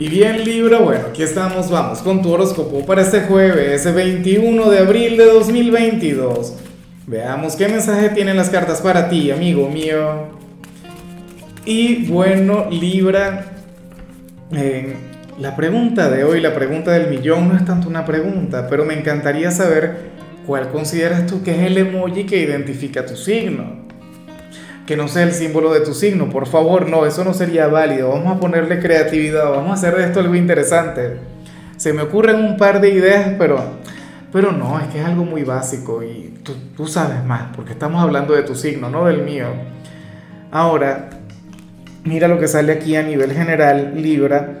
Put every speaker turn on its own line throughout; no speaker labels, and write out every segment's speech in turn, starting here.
Y bien Libra, bueno, aquí estamos, vamos con tu horóscopo para este jueves, ese 21 de abril de 2022. Veamos qué mensaje tienen las cartas para ti, amigo mío. Y bueno, Libra, eh, la pregunta de hoy, la pregunta del millón, no es tanto una pregunta, pero me encantaría saber cuál consideras tú que es el emoji que identifica tu signo que no sea el símbolo de tu signo, por favor, no, eso no sería válido. Vamos a ponerle creatividad, vamos a hacer de esto algo interesante. Se me ocurren un par de ideas, pero, pero no, es que es algo muy básico y tú, tú sabes más, porque estamos hablando de tu signo, no del mío. Ahora, mira lo que sale aquí a nivel general, Libra,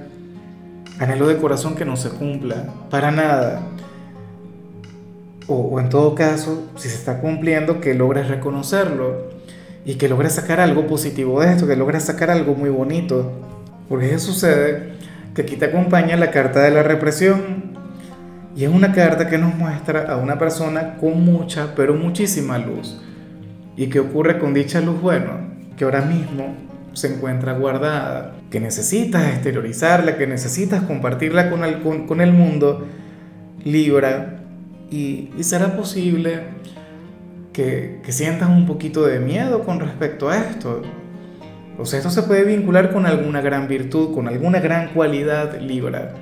anhelo de corazón que no se cumpla, para nada. O, o en todo caso, si se está cumpliendo, que logres reconocerlo y que logres sacar algo positivo de esto, que logres sacar algo muy bonito. Porque eso sucede que aquí te acompaña la carta de la represión. Y es una carta que nos muestra a una persona con mucha, pero muchísima luz. ¿Y qué ocurre con dicha luz? Bueno, que ahora mismo se encuentra guardada, que necesitas exteriorizarla, que necesitas compartirla con el, con, el mundo, Libra, y, y será posible que, sientas un poquito de miedo con respecto a esto. O sea, esto se puede vincular con alguna gran virtud, con alguna gran cualidad Libra,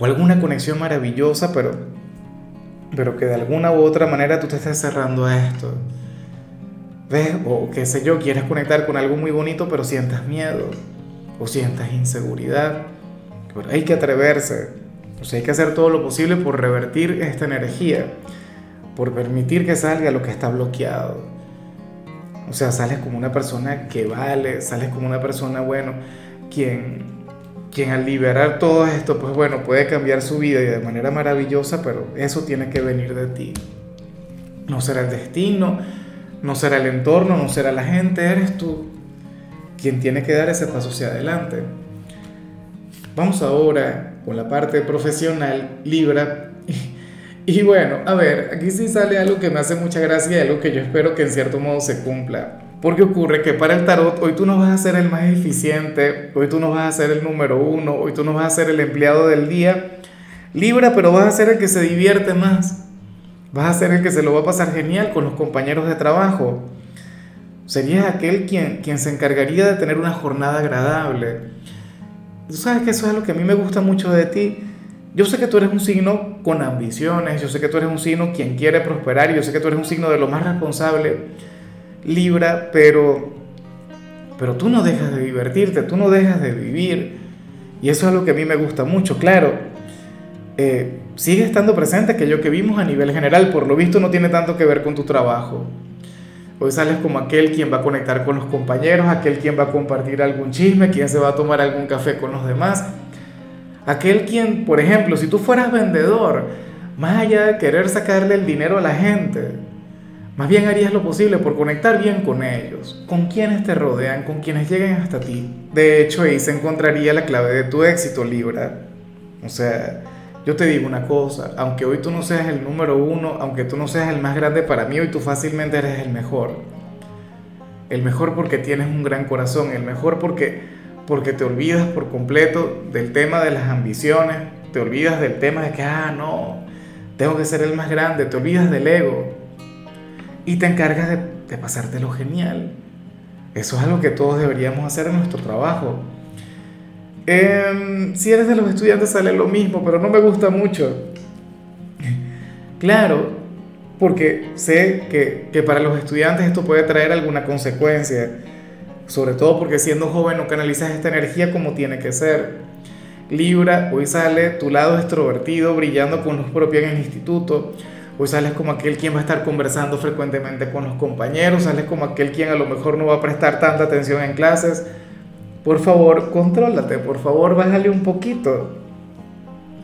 o alguna conexión maravillosa, pero, pero que de alguna u otra manera tú te estés cerrando a esto. ¿Ves? O qué sé yo, quieres conectar con algo muy bonito, pero sientas miedo, o sientas inseguridad. Pero hay que atreverse, o sea, hay que hacer todo lo posible por revertir esta energía por permitir que salga lo que está bloqueado. O sea, sales como una persona que vale, sales como una persona, bueno, quien, quien al liberar todo esto, pues bueno, puede cambiar su vida y de manera maravillosa, pero eso tiene que venir de ti. No será el destino, no será el entorno, no será la gente, eres tú quien tiene que dar ese paso hacia adelante. Vamos ahora con la parte profesional, Libra. Y bueno, a ver, aquí sí sale algo que me hace mucha gracia y algo que yo espero que en cierto modo se cumpla. Porque ocurre que para el tarot hoy tú no vas a ser el más eficiente, hoy tú no vas a ser el número uno, hoy tú no vas a ser el empleado del día. Libra, pero vas a ser el que se divierte más. Vas a ser el que se lo va a pasar genial con los compañeros de trabajo. Serías aquel quien, quien se encargaría de tener una jornada agradable. Tú sabes que eso es lo que a mí me gusta mucho de ti yo sé que tú eres un signo con ambiciones, yo sé que tú eres un signo quien quiere prosperar, yo sé que tú eres un signo de lo más responsable, Libra, pero, pero tú no dejas de divertirte, tú no dejas de vivir. Y eso es lo que a mí me gusta mucho, claro. Eh, sigue estando presente aquello que vimos a nivel general, por lo visto no tiene tanto que ver con tu trabajo. Hoy sales como aquel quien va a conectar con los compañeros, aquel quien va a compartir algún chisme, quien se va a tomar algún café con los demás Aquel quien, por ejemplo, si tú fueras vendedor, más allá de querer sacarle el dinero a la gente, más bien harías lo posible por conectar bien con ellos, con quienes te rodean, con quienes lleguen hasta ti. De hecho, ahí se encontraría la clave de tu éxito, Libra. O sea, yo te digo una cosa, aunque hoy tú no seas el número uno, aunque tú no seas el más grande para mí, hoy tú fácilmente eres el mejor. El mejor porque tienes un gran corazón, el mejor porque porque te olvidas por completo del tema de las ambiciones, te olvidas del tema de que, ah, no, tengo que ser el más grande, te olvidas del ego y te encargas de, de pasarte lo genial. Eso es algo que todos deberíamos hacer en nuestro trabajo. Em, si eres de los estudiantes sale lo mismo, pero no me gusta mucho. Claro, porque sé que, que para los estudiantes esto puede traer alguna consecuencia sobre todo porque siendo joven no canalizas esta energía como tiene que ser. Libra, hoy sale tu lado extrovertido brillando con los propios en el instituto. Hoy sales como aquel quien va a estar conversando frecuentemente con los compañeros, sales como aquel quien a lo mejor no va a prestar tanta atención en clases. Por favor, contrólate, por favor, bájale un poquito.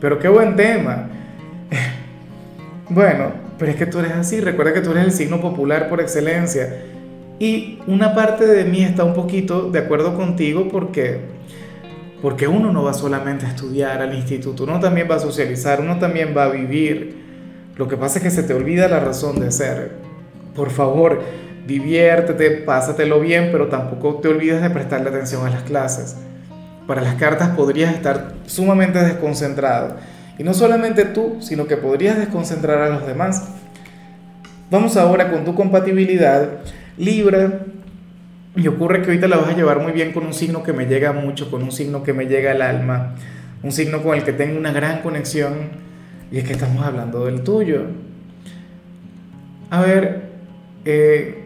Pero qué buen tema. bueno, pero es que tú eres así, recuerda que tú eres el signo popular por excelencia y una parte de mí está un poquito de acuerdo contigo porque, porque uno no va solamente a estudiar al instituto, uno también va a socializar, uno también va a vivir. Lo que pasa es que se te olvida la razón de ser. Por favor, diviértete, pásatelo bien, pero tampoco te olvides de prestarle atención a las clases. para las cartas podrías estar sumamente desconcentrado. Y no solamente tú, sino que podrías desconcentrar a los demás. Vamos ahora con tu compatibilidad. Libra, y ocurre que ahorita la vas a llevar muy bien con un signo que me llega mucho, con un signo que me llega al alma, un signo con el que tengo una gran conexión, y es que estamos hablando del tuyo. A ver, eh,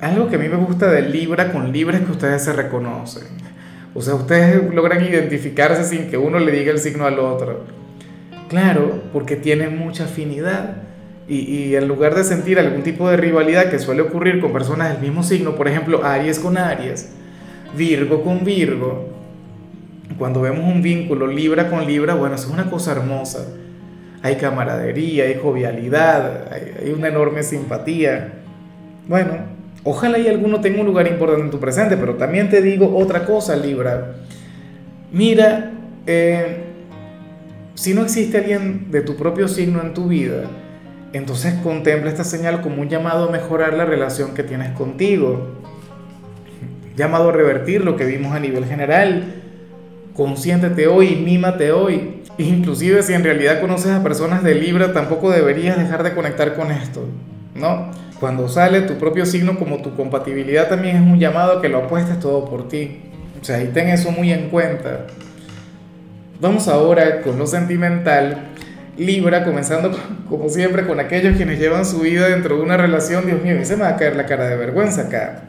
algo que a mí me gusta de Libra con Libra es que ustedes se reconocen. O sea, ustedes logran identificarse sin que uno le diga el signo al otro. Claro, porque tienen mucha afinidad. Y, en lugar de sentir algún tipo de rivalidad que suele ocurrir con personas del mismo signo, por ejemplo, Aries con Aries, Virgo con Virgo, cuando vemos un vínculo Libra con Libra, bueno, eso es una cosa hermosa. Hay camaradería, hay jovialidad, hay, una enorme simpatía. Bueno, ojalá y alguno tenga un lugar importante en tu presente, pero también te digo otra cosa, Libra. Mira, eh, si no existe alguien de tu propio signo en tu vida, entonces contempla esta señal como un llamado a mejorar la relación que tienes contigo, llamado a revertir lo que vimos a nivel general. Consiéntete hoy, mímate hoy. Inclusive si en realidad conoces a personas de Libra, tampoco deberías dejar de conectar con esto, ¿no? Cuando sale tu propio signo como tu compatibilidad también es un llamado a que lo apuestes todo por ti. O sea, y ten eso muy en cuenta. Vamos ahora con lo sentimental Libra, comenzando como siempre con aquellos quienes llevan su vida dentro de una relación, Dios mío, y se me va a caer la cara de vergüenza acá,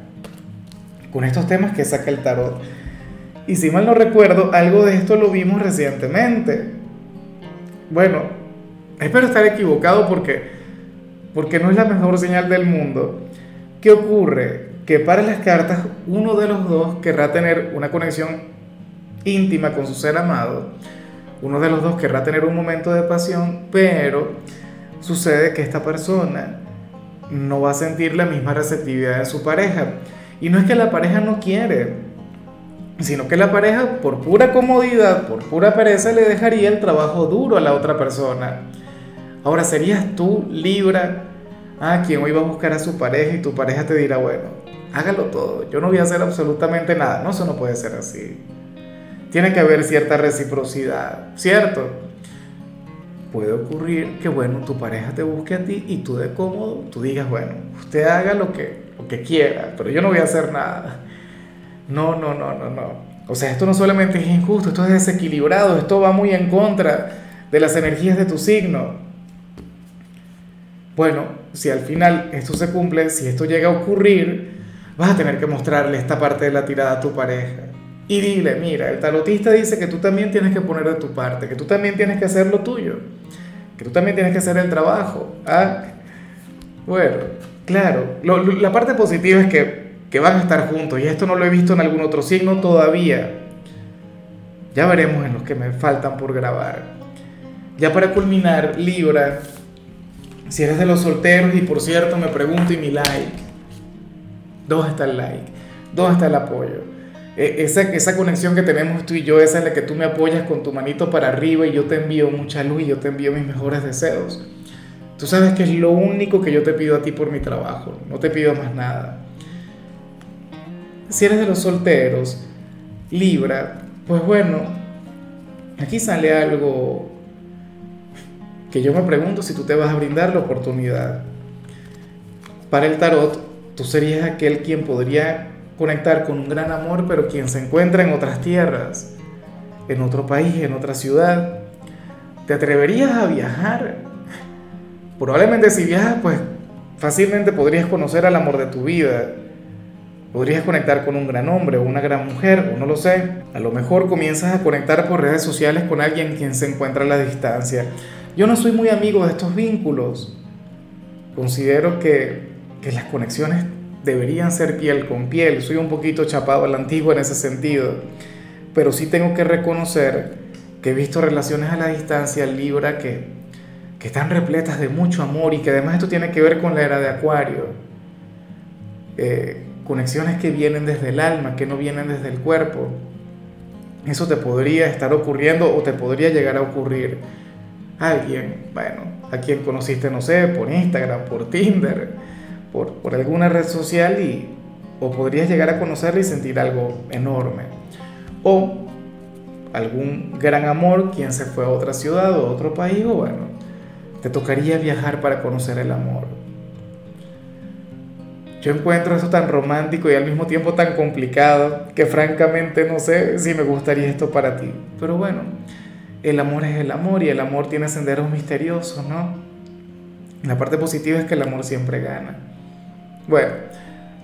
con estos temas que saca el tarot. Y si mal no recuerdo, algo de esto lo vimos recientemente. Bueno, espero estar equivocado porque, porque no es la mejor señal del mundo. ¿Qué ocurre? Que para las cartas uno de los dos querrá tener una conexión íntima con su ser amado uno de los dos querrá tener un momento de pasión, pero sucede que esta persona no va a sentir la misma receptividad de su pareja. Y no es que la pareja no quiere, sino que la pareja por pura comodidad, por pura pereza, le dejaría el trabajo duro a la otra persona. Ahora, ¿serías tú, Libra, a quien hoy va a buscar a su pareja y tu pareja te dirá, bueno, hágalo todo, yo no voy a hacer absolutamente nada? No, eso no puede ser así. Tiene que haber cierta reciprocidad, ¿cierto? Puede ocurrir que, bueno, tu pareja te busque a ti y tú de cómodo, tú digas, bueno, usted haga lo que, lo que quiera, pero yo no voy a hacer nada. No, no, no, no, no. O sea, esto no solamente es injusto, esto es desequilibrado, esto va muy en contra de las energías de tu signo. Bueno, si al final esto se cumple, si esto llega a ocurrir, vas a tener que mostrarle esta parte de la tirada a tu pareja y dile, mira, el tarotista dice que tú también tienes que poner de tu parte, que tú también tienes que hacer lo tuyo, que tú también tienes que hacer el trabajo. ¿ah? Bueno, claro, la parte positiva es que, que van a estar juntos y esto no lo he visto en algún otro signo todavía. Ya veremos en los que me faltan por grabar. Ya para culminar, Libra, si eres de los solteros y por cierto me pregunto y mi like, ¿dónde está el like? ¿Dónde está el apoyo? E, esa, esa conexión que tenemos tú y yo, esa en la que tú me apoyas con tu manito para arriba y yo te envío mucha luz y yo te envío mis mejores deseos. Tú sabes que es lo único que yo te pido a ti por mi trabajo, no te pido más nada. Si eres de los solteros, Libra, pues bueno, aquí sale algo que yo me pregunto si tú te vas a brindar la oportunidad. Para el tarot, tú serías aquel quien podría conectar con un gran amor, pero quien se encuentra en otras tierras, en otro país, en otra ciudad, ¿te atreverías a viajar? Probablemente si viajas, pues fácilmente podrías conocer al amor de tu vida. Podrías conectar con un gran hombre o una gran mujer, o no lo sé. A lo mejor comienzas a conectar por redes sociales con alguien quien se encuentra a la distancia. Yo no soy muy amigo de estos vínculos. Considero que, que las conexiones deberían ser piel con piel. Soy un poquito chapado a la antigua en ese sentido, pero sí tengo que reconocer que he visto relaciones a la distancia Libra que, que están repletas de mucho amor y que además esto tiene que ver con la era de Acuario. Eh, conexiones que vienen desde el alma, que no vienen desde el cuerpo. Eso te podría estar ocurriendo o te podría llegar a ocurrir alguien, bueno, a quien conociste, no sé, por Instagram, por Tinder, por, alguna red social y o podrías llegar a conocerla y sentir algo enorme. O algún gran amor, quien se fue a otra ciudad o otro país, o bueno, te tocaría viajar para conocer el amor. Yo encuentro eso tan romántico y al mismo tiempo tan complicado que francamente no sé si me gustaría esto para ti. Pero bueno, el amor es el amor y el amor tiene senderos misteriosos, ¿no? La parte positiva es que el amor siempre gana. Bueno,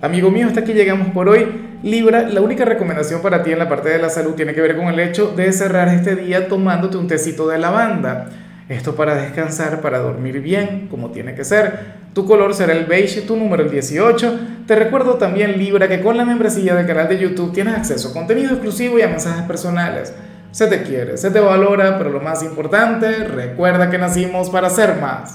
amigo mío, hasta aquí llegamos por hoy. Libra, la única recomendación para ti en la parte de la salud tiene que ver con el hecho de cerrar este día tomándote un tecito de lavanda. Esto para descansar, para dormir bien, como tiene que ser. Tu color será el beige, tu número el 18. Te recuerdo también, Libra, que con la membresía del canal de YouTube tienes acceso a contenido exclusivo y a mensajes personales. Se te quiere, se te valora, pero lo más importante, recuerda que nacimos para ser más.